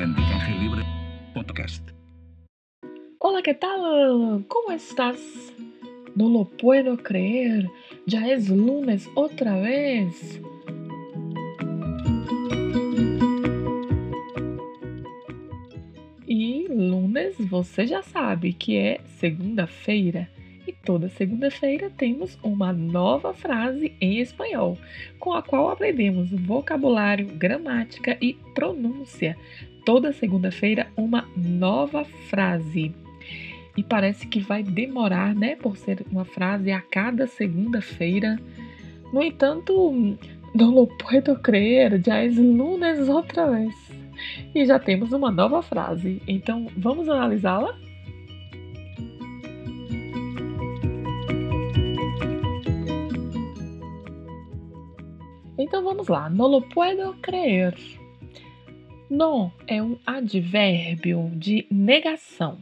Aprendizaje Libre Podcast. Hola, ¿qué tal? ¿Cómo estás? No lo puedo creer. Ya es lunes otra vez. E lunes você já sabe que é segunda-feira. E toda segunda-feira temos uma nova frase em espanhol, com a qual aprendemos vocabulário, gramática e pronúncia. Toda segunda-feira, uma nova frase. E parece que vai demorar, né, por ser uma frase a cada segunda-feira. No entanto, não lo puedo creer, já é lunes outra vez. E já temos uma nova frase. Então, vamos analisá-la? Então vamos lá. No lo puedo creer. No é um advérbio de negação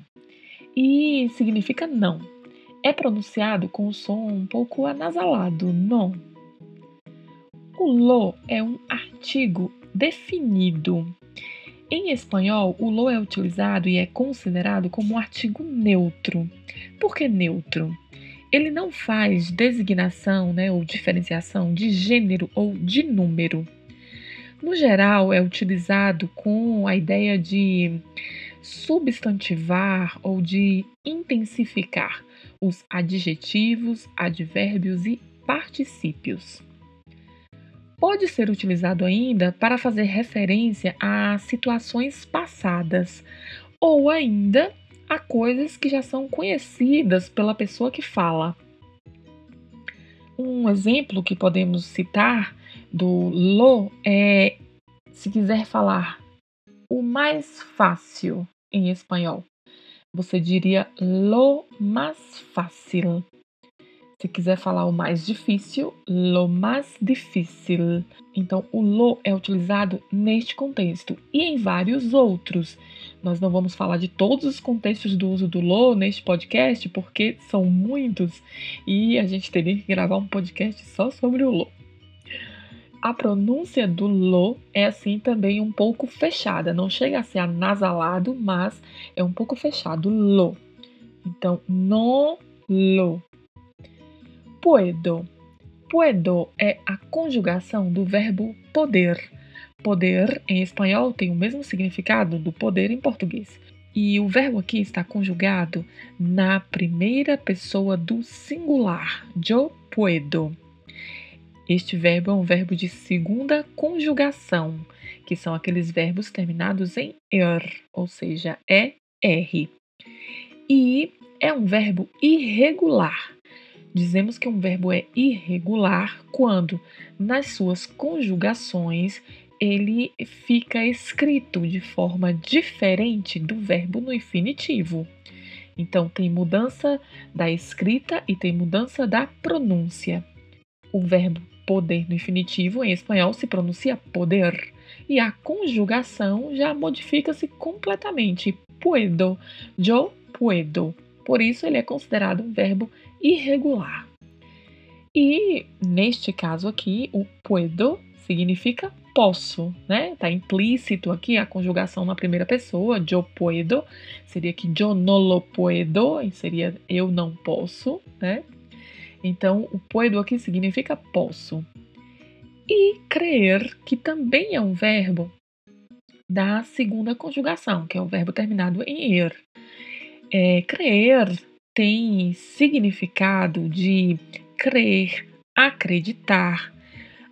e significa não. É pronunciado com o som um pouco anasalado, não. O lo é um artigo definido. Em espanhol, o lo é utilizado e é considerado como um artigo neutro. Por que neutro? ele não faz designação né, ou diferenciação de gênero ou de número. No geral, é utilizado com a ideia de substantivar ou de intensificar os adjetivos, advérbios e particípios. Pode ser utilizado ainda para fazer referência a situações passadas ou ainda a coisas que já são conhecidas pela pessoa que fala. Um exemplo que podemos citar do lo é se quiser falar o mais fácil em espanhol. Você diria lo más fácil. Se quiser falar o mais difícil, lo más difícil. Então, o lo é utilizado neste contexto e em vários outros. Nós não vamos falar de todos os contextos do uso do lo neste podcast, porque são muitos e a gente teria que gravar um podcast só sobre o lo. A pronúncia do lo é assim também um pouco fechada, não chega a ser anasalado, mas é um pouco fechado, lo. Então, no lo puedo. Puedo é a conjugação do verbo poder. Poder em espanhol tem o mesmo significado do poder em português. E o verbo aqui está conjugado na primeira pessoa do singular, yo puedo. Este verbo é um verbo de segunda conjugação, que são aqueles verbos terminados em er, ou seja, é. E é um verbo irregular, Dizemos que um verbo é irregular quando, nas suas conjugações, ele fica escrito de forma diferente do verbo no infinitivo. Então, tem mudança da escrita e tem mudança da pronúncia. O verbo poder no infinitivo em espanhol se pronuncia poder e a conjugação já modifica-se completamente. Puedo, yo puedo. Por isso, ele é considerado um verbo irregular. E neste caso aqui, o puedo significa posso, né? Tá implícito aqui a conjugação na primeira pessoa, yo puedo, seria que yo no lo puedo, seria eu não posso, né? Então, o puedo aqui significa posso. E crer, que também é um verbo da segunda conjugação, que é o verbo terminado em er. É, crer tem significado de crer, acreditar,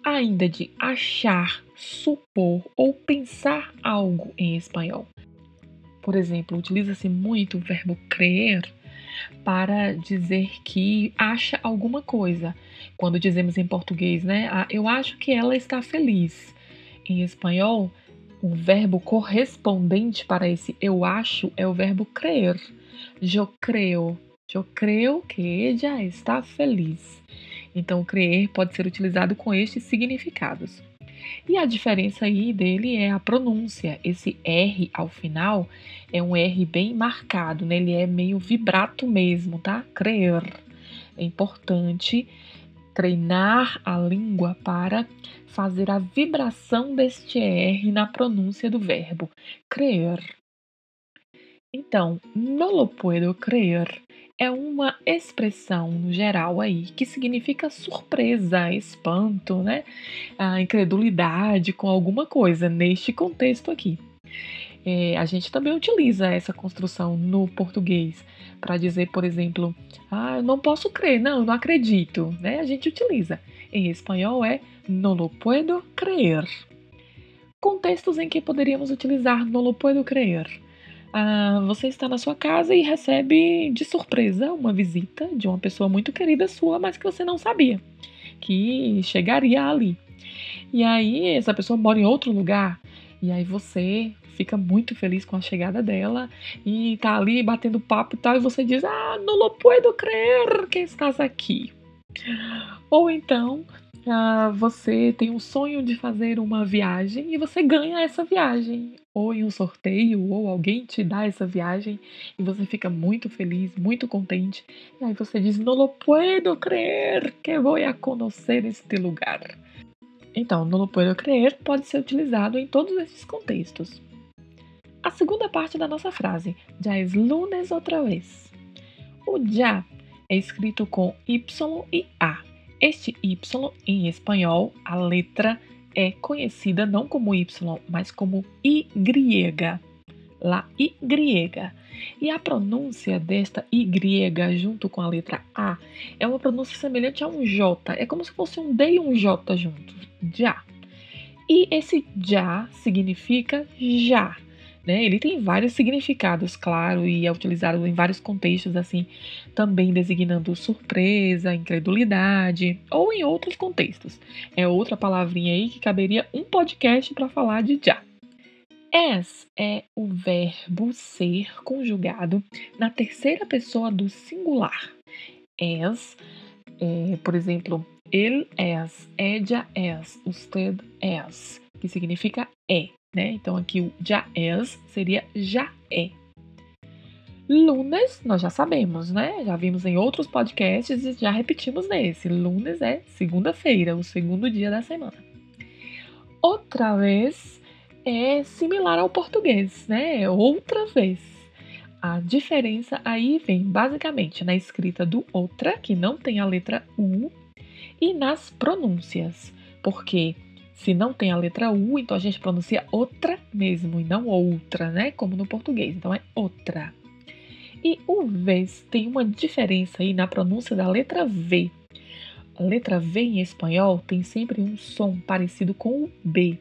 ainda de achar, supor ou pensar algo em espanhol. Por exemplo, utiliza-se muito o verbo crer para dizer que acha alguma coisa. Quando dizemos em português, né? Ah, eu acho que ela está feliz. Em espanhol, o verbo correspondente para esse eu acho é o verbo crer. Eu creo. Eu creio que ela está feliz. Então, crer pode ser utilizado com estes significados. E a diferença aí dele é a pronúncia. Esse R ao final é um R bem marcado, né? Ele é meio vibrato mesmo, tá? Crer. É importante treinar a língua para fazer a vibração deste R na pronúncia do verbo crer. Então, no lo puedo creer é uma expressão no geral aí que significa surpresa, espanto, né? A incredulidade com alguma coisa neste contexto aqui. É, a gente também utiliza essa construção no português para dizer, por exemplo, ah, eu não posso crer, não, não acredito, né? A gente utiliza. Em espanhol é no lo puedo creer. Contextos em que poderíamos utilizar no lo puedo creer. Ah, você está na sua casa e recebe de surpresa uma visita de uma pessoa muito querida sua, mas que você não sabia que chegaria ali. E aí essa pessoa mora em outro lugar e aí você fica muito feliz com a chegada dela e tá ali batendo papo e tal, e você diz: Ah, não lo puedo crer que estás aqui. Ou então ah, você tem um sonho de fazer uma viagem e você ganha essa viagem, ou em um sorteio, ou alguém te dá essa viagem e você fica muito feliz, muito contente. E aí você diz: Não lo puedo crer que vou a conhecer este lugar. Então, no lo puedo creer pode ser utilizado em todos esses contextos. A segunda parte da nossa frase, já es lunes outra vez. O já é escrito com Y e A. Este Y, em espanhol, a letra é conhecida não como Y, mas como Y. La Y. E a pronúncia desta Y junto com a letra A é uma pronúncia semelhante a um J. É como se fosse um D e um J juntos. Já. E esse já significa já. Né? Ele tem vários significados, claro, e é utilizado em vários contextos, assim, também designando surpresa, incredulidade, ou em outros contextos. É outra palavrinha aí que caberia um podcast para falar de já. As é o verbo ser conjugado na terceira pessoa do singular. As, é, por exemplo, ele es, ella es, usted es, que significa é, né? Então aqui o já es seria já é. Lunes, nós já sabemos, né? Já vimos em outros podcasts e já repetimos nesse. Lunes é segunda-feira, o segundo dia da semana. Outra vez é similar ao português, né? Outra vez. A diferença aí vem basicamente na escrita do outra, que não tem a letra U, e nas pronúncias, porque se não tem a letra U, então a gente pronuncia outra mesmo e não outra, né? Como no português. Então é outra. E o vez tem uma diferença aí na pronúncia da letra V. A letra V em espanhol tem sempre um som parecido com o B.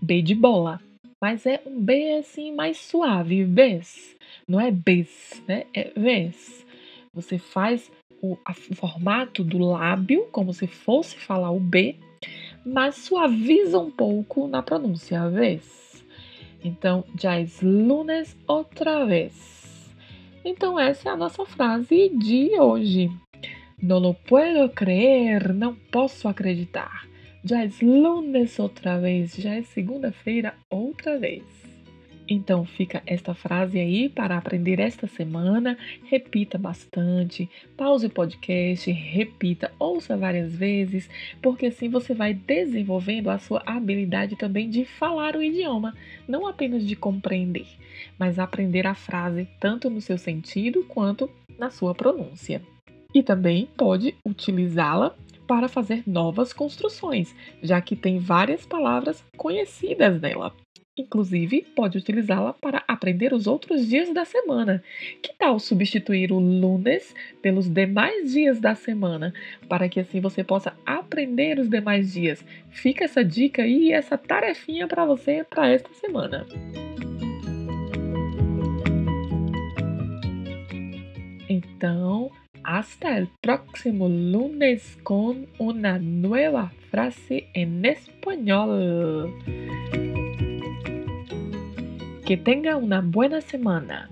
B de bola. Mas é um B assim mais suave, Bs. Não é Bs, né? É Vs. Você faz o, a, o formato do lábio, como se fosse falar o B, mas suaviza um pouco na pronúncia, vez. Então, já es lunes outra vez. Então, essa é a nossa frase de hoje. No lo puedo creer, não posso acreditar. Já é lunes outra vez, já é segunda-feira outra vez. Então fica esta frase aí para aprender esta semana. Repita bastante, pause o podcast, repita, ouça várias vezes, porque assim você vai desenvolvendo a sua habilidade também de falar o idioma, não apenas de compreender, mas aprender a frase tanto no seu sentido quanto na sua pronúncia. E também pode utilizá-la para fazer novas construções, já que tem várias palavras conhecidas nela. Inclusive, pode utilizá-la para aprender os outros dias da semana. Que tal substituir o lunes pelos demais dias da semana, para que assim você possa aprender os demais dias? Fica essa dica e essa tarefinha para você para esta semana. Então, Hasta el próximo lunes con una nueva frase en español. Que tenga una buena semana.